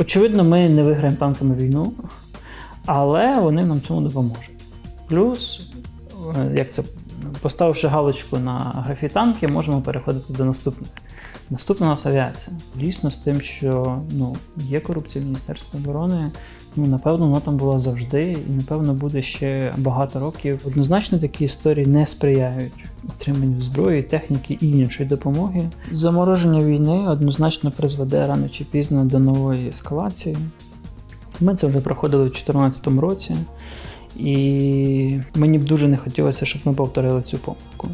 Очевидно, ми не виграємо танками війну, але вони нам цьому допоможуть. Плюс, е, як це поставивши галочку на графі танки, можемо переходити до наступних. Наступна у нас авіація. Дійсно, з тим, що ну, є корупція в Міністерстві оборони, ну напевно, вона там була завжди, і напевно буде ще багато років. Однозначно такі історії не сприяють отриманню зброї, техніки і іншої допомоги. Замороження війни однозначно призведе рано чи пізно до нової ескалації. Ми це вже проходили у 2014 році, і мені б дуже не хотілося, щоб ми повторили цю помилку.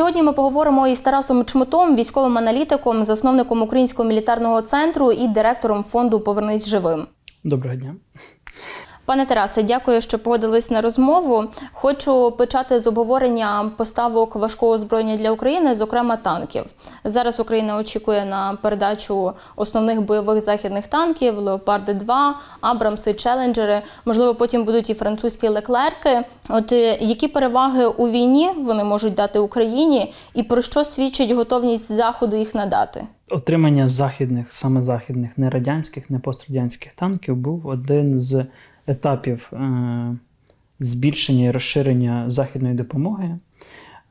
Сьогодні ми поговоримо із Тарасом Чмутом, військовим аналітиком, засновником Українського мілітарного центру і директором фонду Повернись живим. Доброго дня. Пане Тарасе, дякую, що погодились на розмову. Хочу почати з обговорення поставок важкого озброєння для України, зокрема танків. Зараз Україна очікує на передачу основних бойових західних танків: Леопарди 2 Абрамси, Челенджери. Можливо, потім будуть і французькі леклерки. От е, які переваги у війні вони можуть дати Україні, і про що свідчить готовність заходу їх надати? Отримання західних, саме західних, не радянських, не пострадянських танків був один з етапів е, збільшення і розширення західної допомоги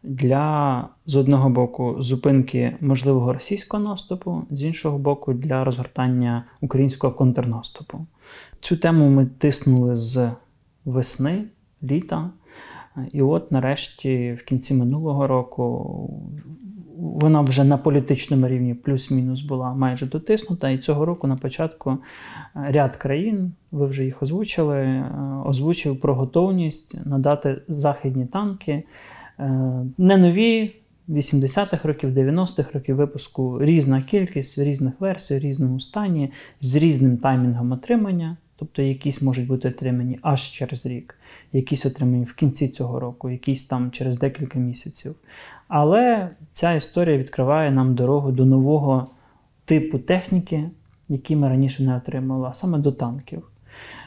для з одного боку зупинки можливого російського наступу, з іншого боку, для розгортання українського контрнаступу. Цю тему ми тиснули з весни, літа. І от нарешті, в кінці минулого року, вона вже на політичному рівні плюс-мінус була майже дотиснута. І цього року на початку е, ряд країн, ви вже їх озвучили, е, озвучив про готовність надати західні танки, е, не нові. 80-х років, 90-х років випуску різна кількість, різних версій, різному стані, з різним таймінгом отримання. Тобто якісь можуть бути отримані аж через рік, якісь отримані в кінці цього року, якісь там через декілька місяців. Але ця історія відкриває нам дорогу до нового типу техніки, який ми раніше не отримали, а саме до танків.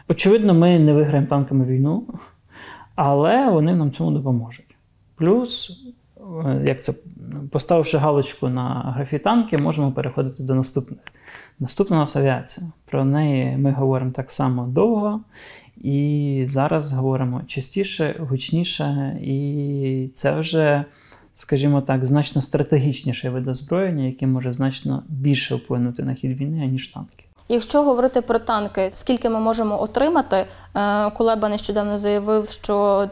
Очевидно, ми не виграємо танками війну, але вони нам цьому допоможуть. Плюс, як це поставивши галочку на графі танки, можемо переходити до наступних. Наступна у нас авіація. Про неї ми говоримо так само довго. І зараз говоримо частіше, гучніше, і це вже скажімо так, значно стратегічніший вид озброєння, який може значно більше вплинути на хід війни, ніж танки. Якщо говорити про танки, скільки ми можемо отримати, е, Кулеба нещодавно заявив, що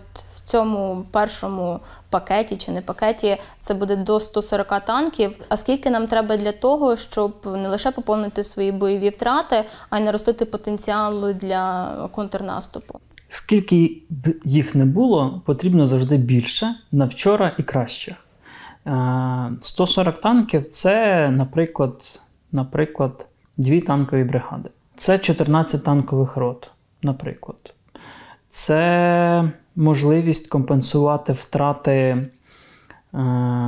цьому першому пакеті чи не пакеті це буде до 140 танків. А скільки нам треба для того, щоб не лише поповнити свої бойові втрати, а й наростити потенціал для контрнаступу? Скільки б їх не було, потрібно завжди більше на вчора і краще. 140 е, танків це, наприклад, наприклад, дві танкові бригади. Це 14 танкових рот, наприклад. Це можливість компенсувати втрати е,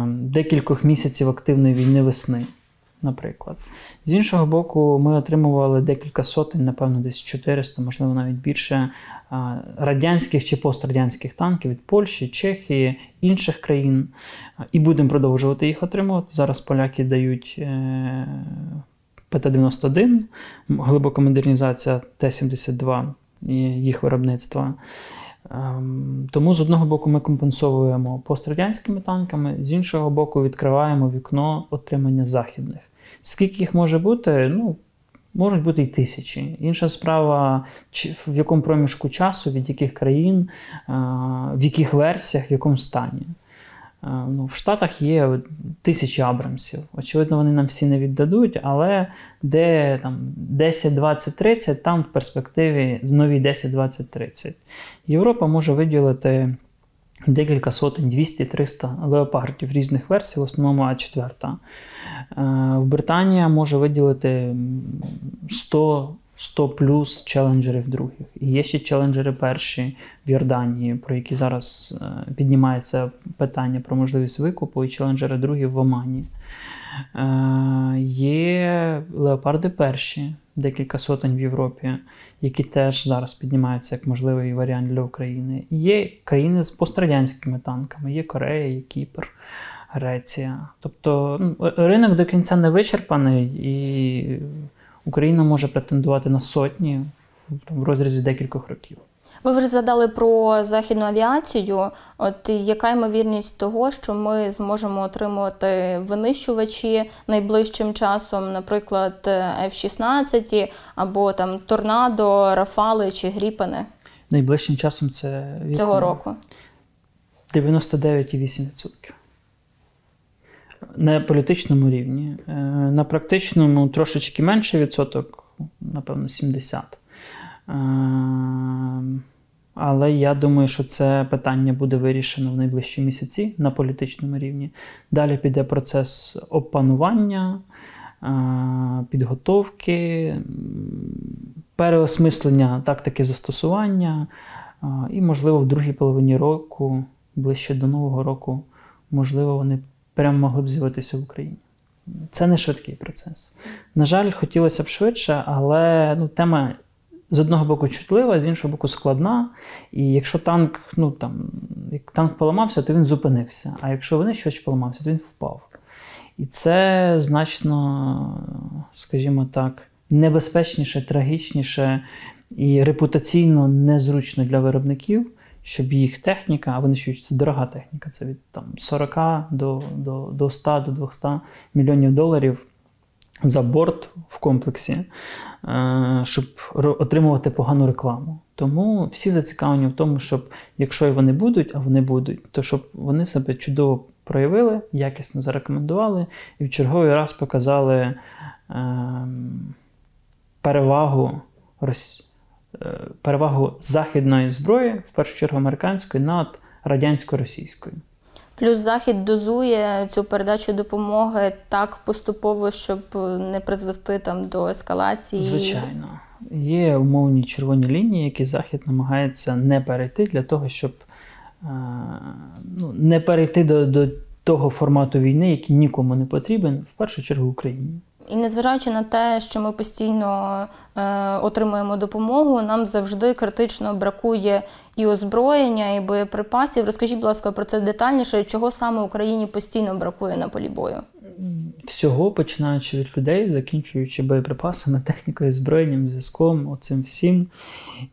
декількох місяців активної війни весни наприклад. З іншого боку, ми отримували декілька сотень, напевно, десь 400, можливо, навіть більше радянських чи пострадянських танків від Польщі, Чехії, інших країн. І будемо продовжувати їх отримувати. Зараз поляки дають. Е, ПТ-91, глибока модернізація Т-72 і їх виробництва. Ем, тому з одного боку ми компенсовуємо пострадянськими танками, з іншого боку, відкриваємо вікно отримання західних. Скільки їх може бути? Ну, можуть бути й тисячі. Інша справа, в якому проміжку часу, від яких країн, в яких версіях, в якому стані. Ну, В Штатах є тисячі Абрамсів. Очевидно, вони нам всі не віддадуть, але де там 10, 20, 30, там в перспективі нові 10, 20, 30. Європа може виділити декілька сотень, 200-300 леопардів різних версій, в основному А4. Е, Британія може виділити 100 100 плюс челенджерів других. І є ще челенджери перші в Йорданії, про які зараз е, піднімається питання про можливість викупу, і челенджери другі в Омані. Е, є леопарди перші, декілька сотень в Європі, які теж зараз піднімаються як можливий варіант для України. Є країни з пострадянськими танками, є Корея, є Кіпр. Греція. Тобто ну, ринок до кінця не вичерпаний, і Україна може претендувати на сотні в розрізі декількох років. Ви вже згадали про західну авіацію. От яка ймовірність того, що ми зможемо отримувати винищувачі найближчим часом, наприклад, F-16 або там Торнадо, Рафали чи Гріпени? Найближчим часом це цього року 99,8%. На політичному рівні. Е, на практичному трошечки менше відсоток, напевно, 70. Але я думаю, що це питання буде вирішено в найближчі місяці на політичному рівні. Далі піде процес опанування, підготовки, переосмислення тактики застосування, і, можливо, в другій половині року, ближче до Нового року, можливо, вони прямо могли б з'явитися в Україні. Це не швидкий процес. На жаль, хотілося б швидше, але ну, тема з одного боку чутлива, з іншого боку, складна. І якщо танк, ну там, як танк поламався, то він зупинився. А якщо вони щось поламався, то він впав. І це значно, скажімо так, небезпечніше, трагічніше і репутаційно незручно для виробників, щоб їх техніка, а вони що це дорога техніка, це від там, 40 до, до, до 100 до 200 мільйонів доларів за борт в комплексі, е, щоб отримувати погану рекламу. Тому всі зацікавлені в тому, щоб якщо і вони будуть, а вони будуть, то щоб вони себе чудово проявили, якісно зарекомендували і в черговий раз показали ем, перевагу е, перевагу західної зброї, в першу чергу американської, над радянсько-російською. Плюс захід дозує цю передачу допомоги так поступово, щоб не призвести там до ескалації. Звичайно, є умовні червоні лінії, які захід намагається не перейти для того, щоб е, ну, не перейти до, до того формату війни, який нікому не потрібен, в першу чергу Україні. І незважаючи на те, що ми постійно е, отримуємо допомогу, нам завжди критично бракує і озброєння, і боєприпасів. Розкажіть, будь ласка, про це детальніше, чого саме Україні постійно бракує на полі бою? Всього починаючи від людей, закінчуючи боєприпасами, технікою, озброєнням, зв'язком, оцим всім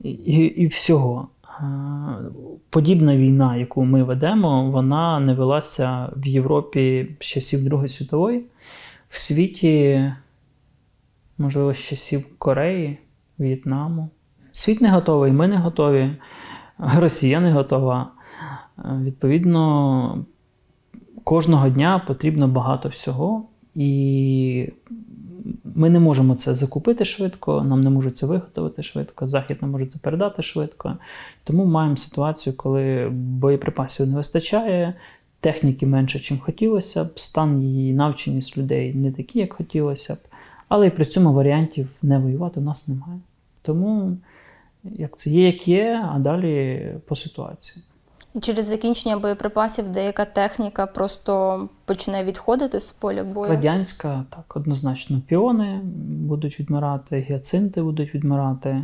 і, і всього. Подібна війна, яку ми ведемо, вона не велася в Європі з часів Другої світової в світі, можливо, з часів Кореї, В'єтнаму. Світ не готовий, ми не готові, Росія не готова. Відповідно, кожного дня потрібно багато всього, і ми не можемо це закупити швидко, нам не можуть це виготовити швидко, Захід не може це передати швидко. Тому маємо ситуацію, коли боєприпасів не вистачає, техніки менше, чим хотілося б, стан її навченість людей не такі, як хотілося б, але і при цьому варіантів не воювати у нас немає. Тому як це є, як є, а далі по ситуації. І через закінчення боєприпасів деяка техніка просто почне відходити з поля бою? Радянська, так, однозначно, піони будуть відмирати, гіацинти будуть відмирати.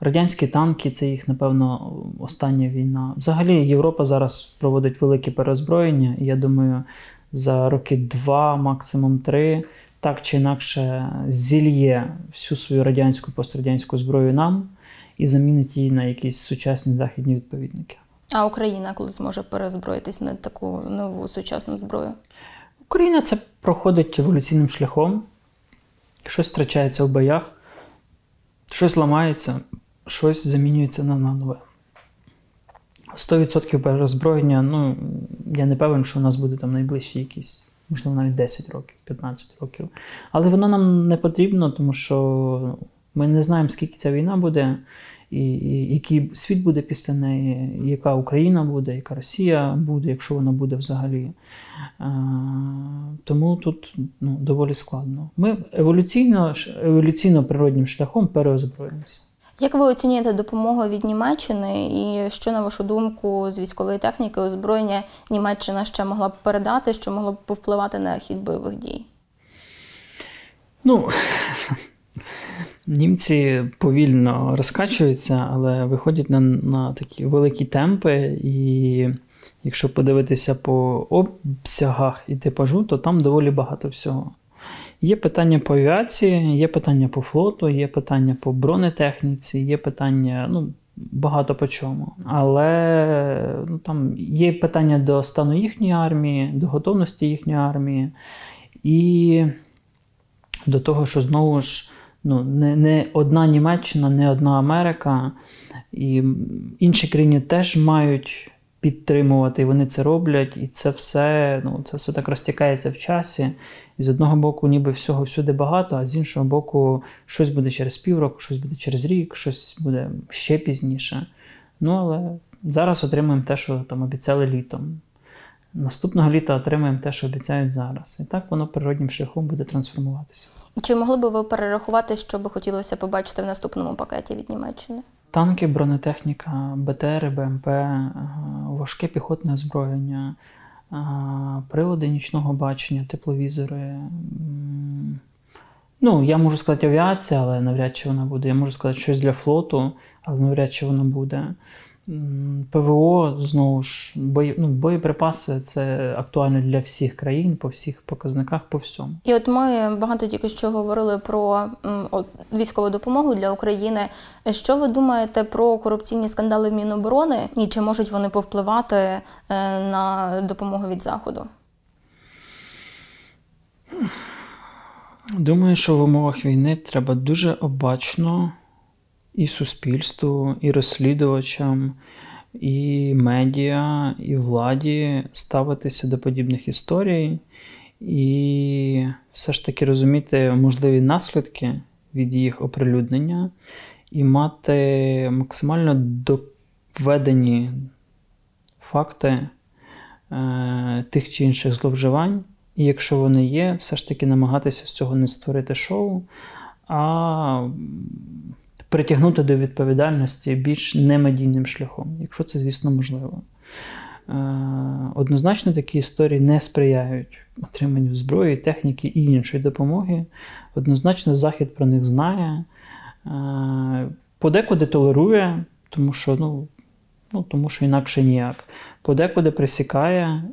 Радянські танки це їх, напевно, остання війна. Взагалі, Європа зараз проводить велике перезброєння, і я думаю, за роки два, максимум три, так чи інакше зільє всю свою радянську пострадянську зброю нам і замінить її на якісь сучасні західні відповідники. А Україна коли зможе перезброїтись на таку нову сучасну зброю? Україна це проходить еволюційним шляхом, щось втрачається в боях, щось ламається щось замінюється на нове. 100% перерозброєння, ну, я не певен, що у нас буде там найближчі якісь, можливо, навіть 10 років, 15 років. Але воно нам не потрібно, тому що ми не знаємо, скільки ця війна буде, і, і який світ буде після неї, яка Україна буде, яка Росія буде, якщо вона буде взагалі. А, тому тут ну, доволі складно. Ми еволюційно, еволюційно природнім шляхом переозброїмося. Як ви оцінюєте допомогу від Німеччини, і що, на вашу думку, з військової техніки озброєння Німеччина ще могла б передати, що могло б повпливати на хід бойових дій? Ну, німці повільно розкачуються, але виходять на, на такі великі темпи, і Якщо подивитися по обсягах і типажу, то там доволі багато всього. Є питання по авіації, є питання по флоту, є питання по бронетехніці, є питання ну, багато по чому. Але ну, там є питання до стану їхньої армії, до готовності їхньої армії, і до того, що знову ж ну, не, не одна Німеччина, не одна Америка, і інші країни теж мають підтримувати, і вони це роблять, і це все ну, це все так розтікається в часі. І з одного боку, ніби всього всюди багато, а з іншого боку, щось буде через півроку, щось буде через рік, щось буде ще пізніше. Ну, але зараз отримуємо те, що там обіцяли літом. Наступного літа отримаємо те, що обіцяють зараз. І так воно природнім шляхом буде трансформуватися. Чи могли би ви перерахувати, що би хотілося побачити в наступному пакеті від Німеччини? Танки, бронетехніка, БТР, БМП, е, важке піхотне озброєння, е, прилади нічного бачення, тепловізори. Ну, я можу сказати авіація, але навряд чи вона буде. Я можу сказати щось для флоту, але навряд чи вона буде. ПВО, знову ж, бої, ну, боєприпаси це актуально для всіх країн, по всіх показниках, по всьому. І от ми багато тільки що говорили про от, військову допомогу для України. Що ви думаєте про корупційні скандали в Міноборони і чи можуть вони повпливати е, на допомогу від заходу? Думаю, що в умовах війни треба дуже обачно і суспільству, і розслідувачам, і медіа, і владі ставитися до подібних історій, і все ж таки розуміти можливі наслідки від їх оприлюднення, і мати максимально доведені факти е, тих чи інших зловживань. І якщо вони є, все ж таки намагатися з цього не створити шоу, а притягнути до відповідальності більш немедійним шляхом, якщо це, звісно, можливо. Е, Однозначно такі історії не сприяють отриманню зброї, техніки і іншої допомоги. Однозначно, Захід про них знає, е, подекуди толерує, тому що, ну, ну, тому що інакше ніяк. Подекуди присікає.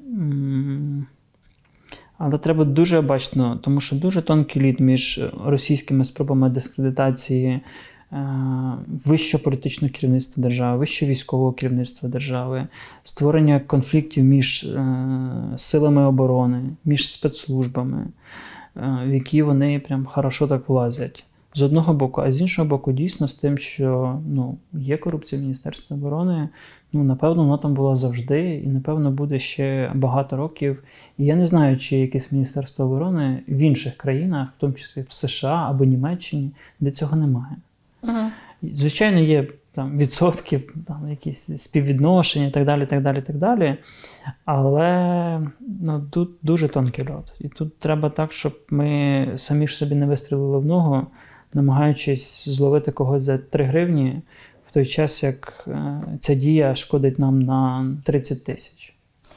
але треба дуже обачно, тому що дуже тонкий лід між російськими спробами дискредитації вищого політичного керівництва держави, вищого військового керівництва держави, створення конфліктів між е, силами оборони, між спецслужбами, е, в які вони прям хорошо так влазять. З одного боку, а з іншого боку, дійсно з тим, що ну, є корупція в Міністерстві оборони, ну, напевно, вона там була завжди, і, напевно, буде ще багато років. І я не знаю, чи якесь Міністерство оборони в інших країнах, в тому числі в США або Німеччині, де цього немає. Угу. Звичайно, є там відсотків, там якісь співвідношення і так далі, так далі, так далі. Але ну, тут дуже тонкий льот. І тут треба так, щоб ми самі ж собі не вистрілили в ногу, намагаючись зловити когось за 3 гривні, в той час як е, ця дія шкодить нам на 30 тисяч.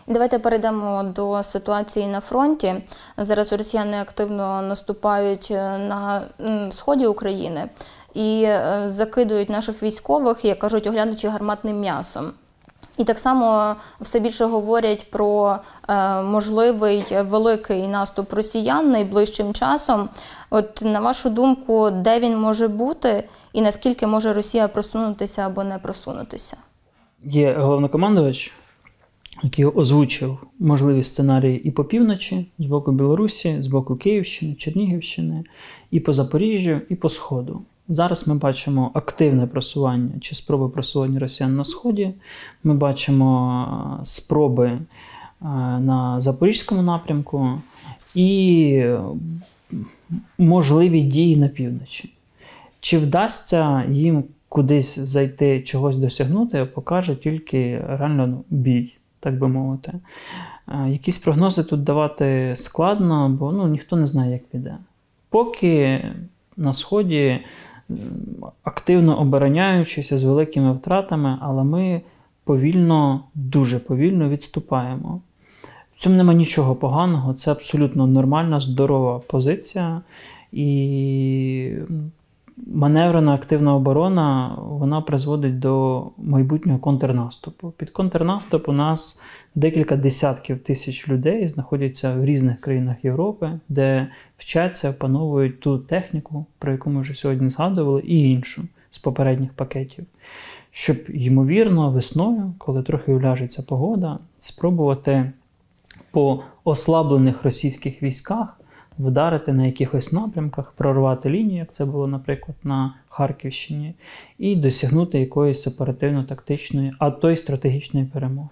Давайте перейдемо до ситуації на фронті. Зараз росіяни активно наступають е, на сході України і е, закидують наших військових, як кажуть, оглядачі гарматним м'ясом. І так само все більше говорять про е, можливий великий наступ росіян найближчим часом. От на вашу думку, де він може бути, і наскільки може Росія просунутися або не просунутися? Є головнокомандувач, який озвучив можливі сценарії і по півночі, з боку Білорусі, з боку Київщини, Чернігівщини, і по Запоріжжю, і по Сходу. Зараз ми бачимо активне просування чи спроби просування росіян на Сході. Ми бачимо е, спроби е, на Запорізькому напрямку і е, можливі дії на півночі. Чи вдасться їм кудись зайти, чогось досягнути, покаже тільки реально ну, бій, так би мовити. Якісь прогнози тут давати складно, бо ну, ніхто не знає, як піде. Поки на Сході активно обороняючися з великими втратами, але ми повільно, дуже повільно відступаємо. В цьому нема нічого поганого, це абсолютно нормальна, здорова позиція. І маневрена активна оборона вона призводить до майбутнього контрнаступу. Під контрнаступ у нас декілька десятків тисяч людей знаходяться в різних країнах Європи, де вчаться, опановують ту техніку, про яку ми вже сьогодні згадували, і іншу з попередніх пакетів. Щоб, ймовірно, весною, коли трохи уляжеться погода, спробувати по ослаблених російських військах вдарити на якихось напрямках, прорвати лінію, як це було, наприклад, на Харківщині, і досягнути якоїсь оперативно-тактичної, а то й стратегічної перемоги.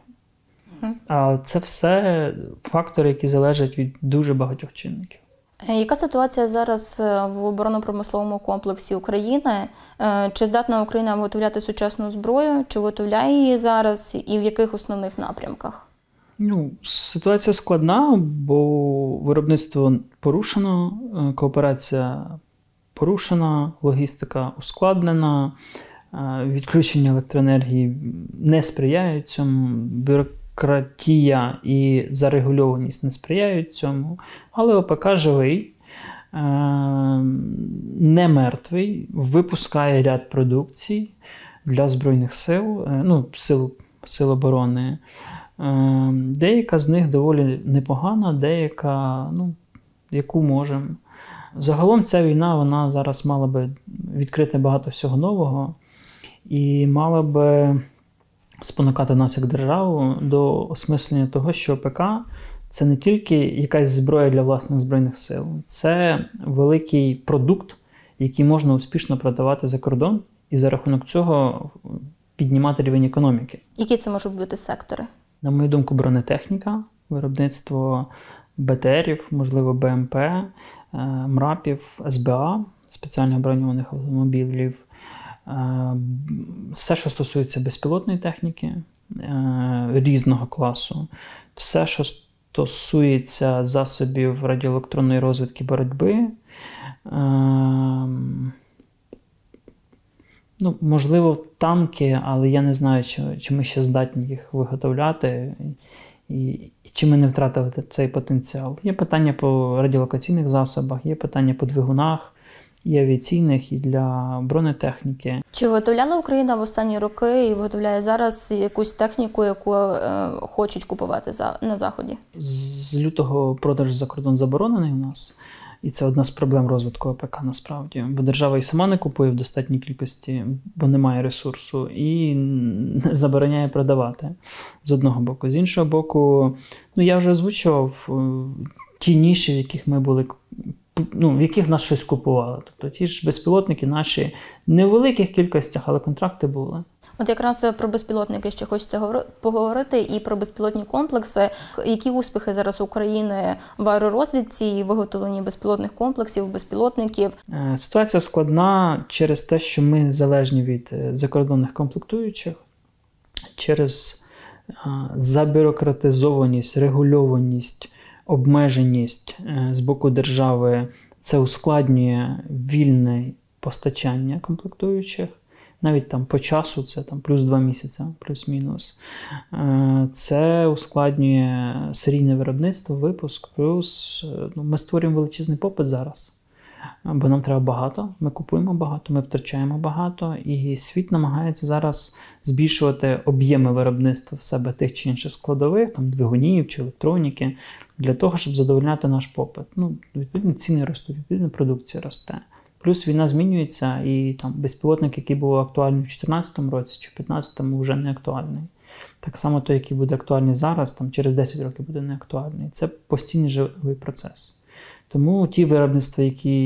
А це все фактори, які залежать від дуже багатьох чинників. Е, Яка ситуація зараз е, в оборонно-промисловому комплексі України? Е, Чи здатна Україна виготовляти сучасну зброю? Чи виготовляє її зараз, і в яких основних напрямках? Ну, ситуація складна, бо виробництво порушено, кооперація порушена, логістика ускладнена, відключення електроенергії не сприяють цьому, бюрократія і зарегульованість не сприяють цьому. Але ОПК живий, е, не мертвий, випускає ряд продукцій для Збройних сил, е, ну, сил, сил оборони. Е, Деяка з них доволі непогана, деяка, ну, яку можемо. Загалом ця війна вона зараз мала би відкрити багато всього нового і мала би спонукати нас як державу до осмислення того, що ОПК це не тільки якась зброя для власних збройних сил, це великий продукт, який можна успішно продавати за кордон, і за рахунок цього піднімати рівень економіки. Які це можуть бути сектори? На мою думку, бронетехніка, виробництво БТРів, можливо, БМП, е, МРАПів, СБА, спеціально броньованих автомобілів, все, що стосується безпілотної техніки е, різного класу, все, що стосується засобів радіоелектронної розвідки боротьби. Ну, можливо, танки, але я не знаю, чи, чи ми ще здатні їх виготовляти, і, і чи ми не втратили цей потенціал. Є питання по радіолокаційних засобах, є питання по двигунах, і авіаційних, і для бронетехніки. Чи виготовляла Україна в останні роки і виготовляє зараз якусь техніку, яку е, хочуть купувати за, на Заході? З лютого продаж за кордон заборонений у нас. І це одна з проблем розвитку ОПК насправді. Бо держава і сама не купує в достатній кількості, бо немає ресурсу, і не забороняє продавати з одного боку. З іншого боку, ну я вже озвучував ті ніші, в яких ми були. Ну, в яких нас щось купували. Тобто ті ж безпілотники наші не в великих кількостях, але контракти були. От якраз про безпілотники ще хочеться поговорити і про безпілотні комплекси. Які успіхи зараз України в аеророзвідці і виготовленні безпілотних комплексів, безпілотників? Ситуація складна через те, що ми залежні від закордонних комплектуючих, через забюрократизованість, регульованість, обмеженість з боку держави. Це ускладнює вільне постачання комплектуючих навіть там по часу це там плюс 2 місяці, плюс-мінус. Е, це ускладнює серійне виробництво, випуск, плюс е, ну, ми створюємо величезний попит зараз. Бо нам треба багато, ми купуємо багато, ми втрачаємо багато, і світ намагається зараз збільшувати об'єми виробництва в себе тих чи інших складових, там двигунів чи електроніки, для того, щоб задовольняти наш попит. Ну, Відповідно, ціни ростуть, відповідно, продукція росте. Плюс війна змінюється, і там безпілотник, який був актуальний в 2014 році чи в 2015, вже не актуальний. Так само той, який буде актуальний зараз, там через 10 років буде не актуальний. Це постійний живий процес. Тому ті виробництва, які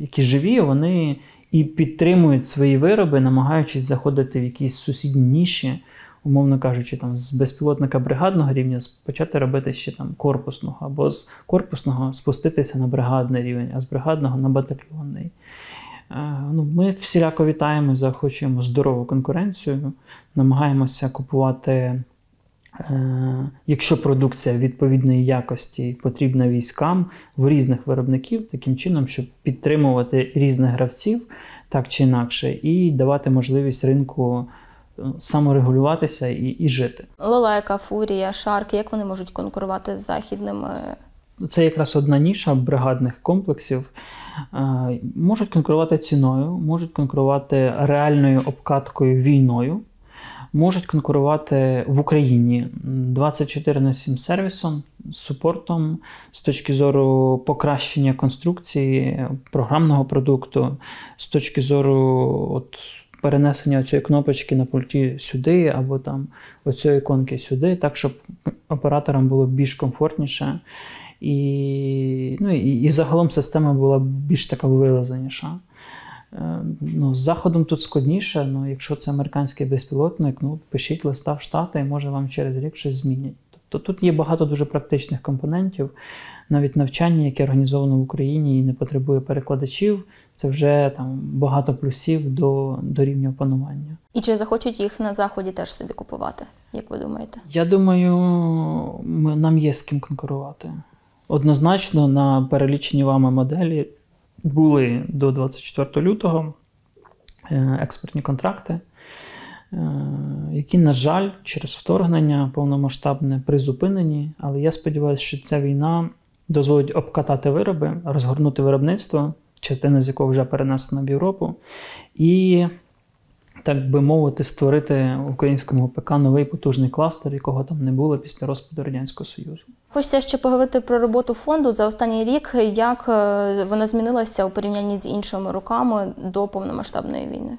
які живі, вони і підтримують свої вироби, намагаючись заходити в якісь сусідні ніші, умовно кажучи, там з безпілотника бригадного рівня почати робити ще там корпусного, або з корпусного спуститися на бригадний рівень, а з бригадного на батальйонний. Е, ну, Ми всіляко вітаємо, захочуємо здорову конкуренцію, намагаємося купувати. Е, якщо продукція відповідної якості потрібна військам в різних виробників, таким чином, щоб підтримувати різних гравців так чи інакше, і давати можливість ринку саморегулюватися і і жити. Лелека, фурія, шарки, як вони можуть конкурувати з західними? Це якраз одна ніша бригадних комплексів, Е, можуть конкурувати ціною, можуть конкурувати реальною обкаткою війною, можуть конкурувати в Україні 24 на 7 сервісом, супортом з точки зору покращення конструкції програмного продукту, з точки зору от, перенесення цієї кнопочки на пульті сюди, або там оцієї іконки сюди, так, щоб операторам було більш комфортніше. І ну, і, і загалом система була більш така вилазеніша. Е, ну, З заходом тут складніше, ну, якщо це американський безпілотник, ну, пишіть листа в Штати і може вам через рік щось змінять. Тобто тут є багато дуже практичних компонентів, навіть навчання, яке організовано в Україні і не потребує перекладачів, це вже там багато плюсів до, до рівня опанування. І чи захочуть їх на заході теж собі купувати, як ви думаєте? Я думаю, ми, нам є з ким конкурувати. Однозначно, на перелічені вами моделі були до 24 лютого е, експортні контракти, які, на жаль, через вторгнення повномасштабне призупинені. Але я сподіваюся, що ця війна дозволить обкатати вироби, розгорнути виробництво, частина з якого вже перенесена в Європу. і так би мовити, створити українському ПК новий потужний кластер, якого там не було після розпаду Радянського Союзу. Хочеться ще поговорити про роботу фонду за останній рік. Як е, вона змінилася у порівнянні з іншими роками до повномасштабної війни?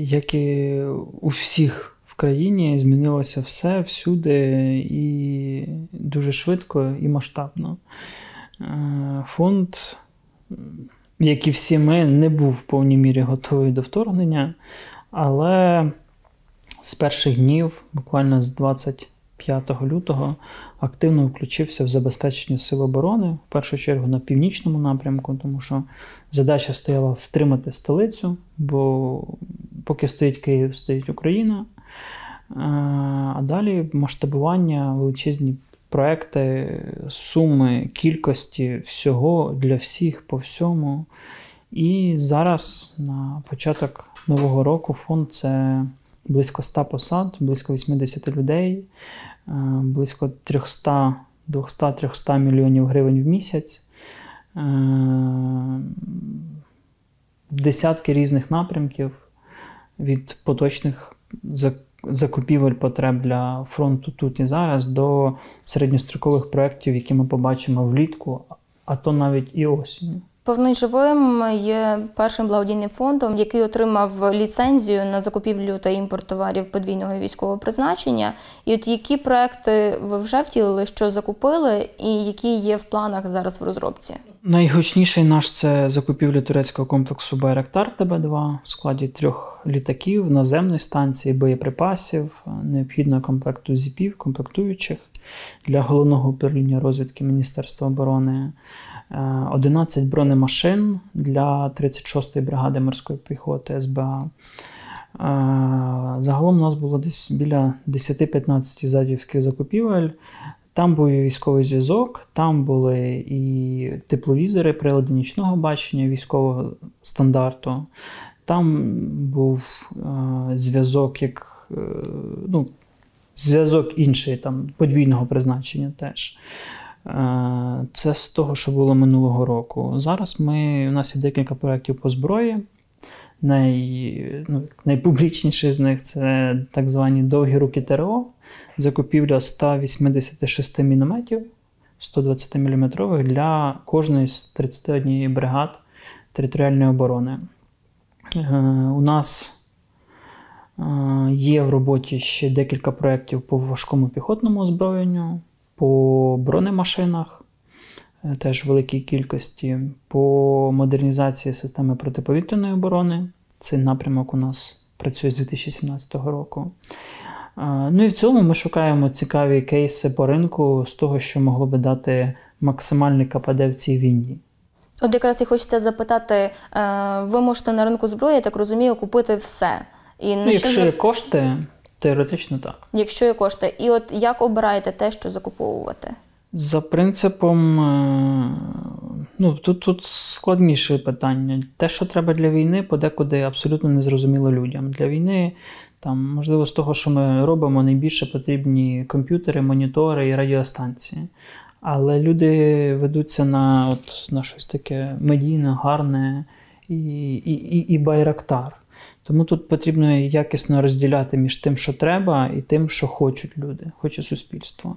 Як і у всіх в країні змінилося все всюди і дуже швидко і масштабно. Е, фонд як і всі ми, не був в повній мірі готовий до вторгнення, але з перших днів, буквально з 25 лютого, активно включився в забезпечення сил оборони, в першу чергу на північному напрямку, тому що задача стояла втримати столицю, бо поки стоїть Київ, стоїть Україна. А далі масштабування, величезні проекти, суми, кількості всього для всіх по всьому. І зараз на початок нового року фонд це близько 100 посад, близько 80 людей, е, близько 300 200-300 мільйонів гривень в місяць. Е, десятки різних напрямків від поточних закупівель потреб для фронту тут і зараз до середньострокових проєктів, які ми побачимо влітку, а то навіть і осінню. Повний живим є першим благодійним фондом, який отримав ліцензію на закупівлю та імпорт товарів подвійного військового призначення. І от які проекти ви вже втілили, що закупили, і які є в планах зараз в розробці? Найгучніший наш це закупівля турецького комплексу Байрактар ТБ2 в складі трьох літаків, наземної станції, боєприпасів, необхідного комплекту зіпів, комплектуючих для головного управління розвідки Міністерства оборони. 11 е, бронемашин для 36-ї бригади морської піхоти СБА. Е, загалом у нас було десь біля 10-15 задівських закупівель. Там був і військовий зв'язок, там були і тепловізори, прилади нічного бачення військового стандарту. Там був е, зв'язок як е, ну, зв'язок інший, там подвійного призначення теж. Е, це з того, що було минулого року. Зараз ми, у нас є декілька проєктів по зброї. Най, ну, Найпублічніший з них це так звані довгі руки ТРО, закупівля 186 мінометів 120 мм для кожної з 31 бригад територіальної оборони. Е, у нас е, є в роботі ще декілька проєктів по важкому піхотному озброєнню по бронемашинах, е, теж великій кількості, по модернізації системи протиповітряної оборони. Цей напрямок у нас працює з 2017 року. Е, ну і в цілому ми шукаємо цікаві кейси по ринку з того, що могло би дати максимальний КПД в цій війні. От якраз і хочеться запитати: е, ви можете на ринку зброї, я так розумію, купити все. І ну, Якщо є кошти, Теоретично так. Якщо є кошти. І от як обираєте те, що закуповувати? За принципом, е, ну тут тут складніше питання. Те, що треба для війни, подекуди абсолютно незрозуміло людям. Для війни, там, можливо, з того, що ми робимо, найбільше потрібні комп'ютери, монітори і радіостанції. Але люди ведуться на от, на щось таке медійне, гарне і, і, і, і байрактар. Тому тут потрібно якісно розділяти між тим, що треба, і тим, що хочуть люди, хоче суспільство.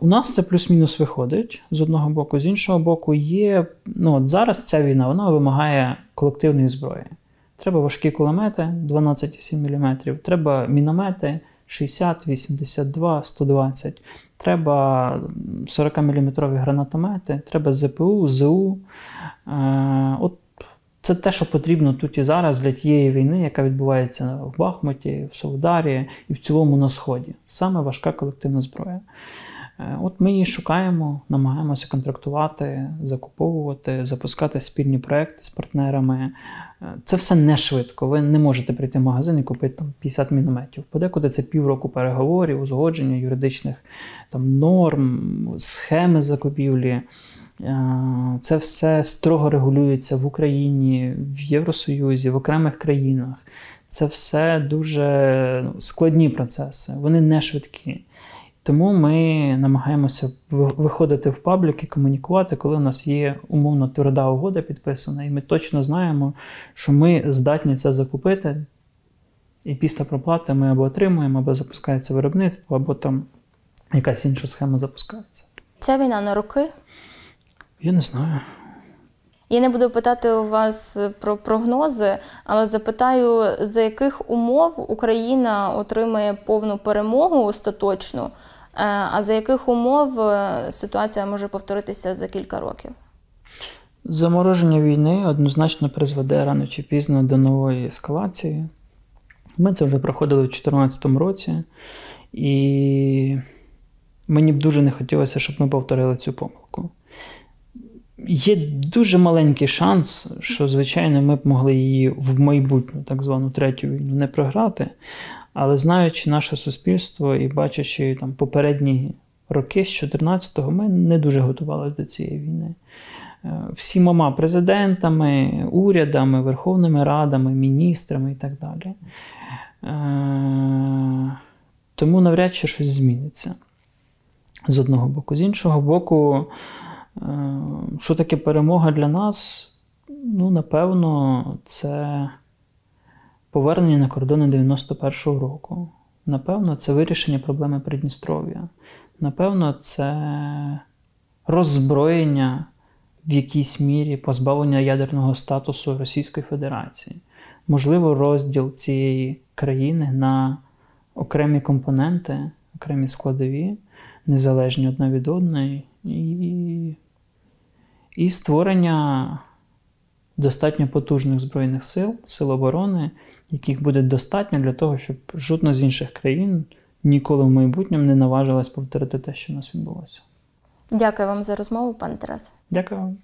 У нас це плюс-мінус виходить з одного боку, з іншого боку, є. Ну, от Зараз ця війна вона вимагає колективної зброї. Треба важкі кулемети 12,7 мм, треба міномети 60, 82, 120, треба 40-мм гранатомети, треба ЗПУ, ЗУ. От це те, що потрібно тут і зараз для тієї війни, яка відбувається в Бахмуті, в Солдарі і в цілому на Сході. Саме важка колективна зброя. Е, от ми її шукаємо, намагаємося контрактувати, закуповувати, запускати спільні проекти з партнерами. Е, це все не швидко. Ви не можете прийти в магазин і купити там 50 мінометів. Подекуди це півроку переговорів, узгодження юридичних там, норм, схеми закупівлі. Це все строго регулюється в Україні, в Євросоюзі, в окремих країнах. Це все дуже ну, складні процеси, вони не швидкі. Тому ми намагаємося виходити в паблік і комунікувати, коли у нас є умовно тверда угода підписана, і ми точно знаємо, що ми здатні це закупити. І після проплати ми або отримуємо, або запускається виробництво, або там якась інша схема запускається. Ця війна на роки? Я не знаю. Я не буду питати у вас про прогнози, але запитаю, за яких умов Україна отримає повну перемогу остаточну, е, а за яких умов е, ситуація може повторитися за кілька років? Замороження війни однозначно призведе рано чи пізно до нової ескалації. Ми це вже проходили у 2014 році, і мені б дуже не хотілося, щоб ми повторили цю помилку. Є дуже маленький шанс, що, звичайно, ми б могли її в майбутню, так звану третю війну, не програти. Але знаючи наше суспільство і бачачи там попередні роки з 14-го, ми не дуже готувалися до цієї війни. Е, всімома президентами, урядами, Верховними Радами, міністрами і так далі. Е, тому навряд чи щось зміниться з одного боку. З іншого боку, що таке перемога для нас? Ну, напевно, це повернення на кордони 91-го року. Напевно, це вирішення проблеми Придністров'я. Напевно, це роззброєння в якійсь мірі позбавлення ядерного статусу Російської Федерації. Можливо, розділ цієї країни на окремі компоненти, окремі складові, незалежні одна від одної. І і створення достатньо потужних Збройних сил, сил оборони, яких буде достатньо для того, щоб жодна з інших країн ніколи в майбутньому не наважилась повторити те, що у нас відбулося. Дякую вам за розмову, пане Тарас. Дякую вам.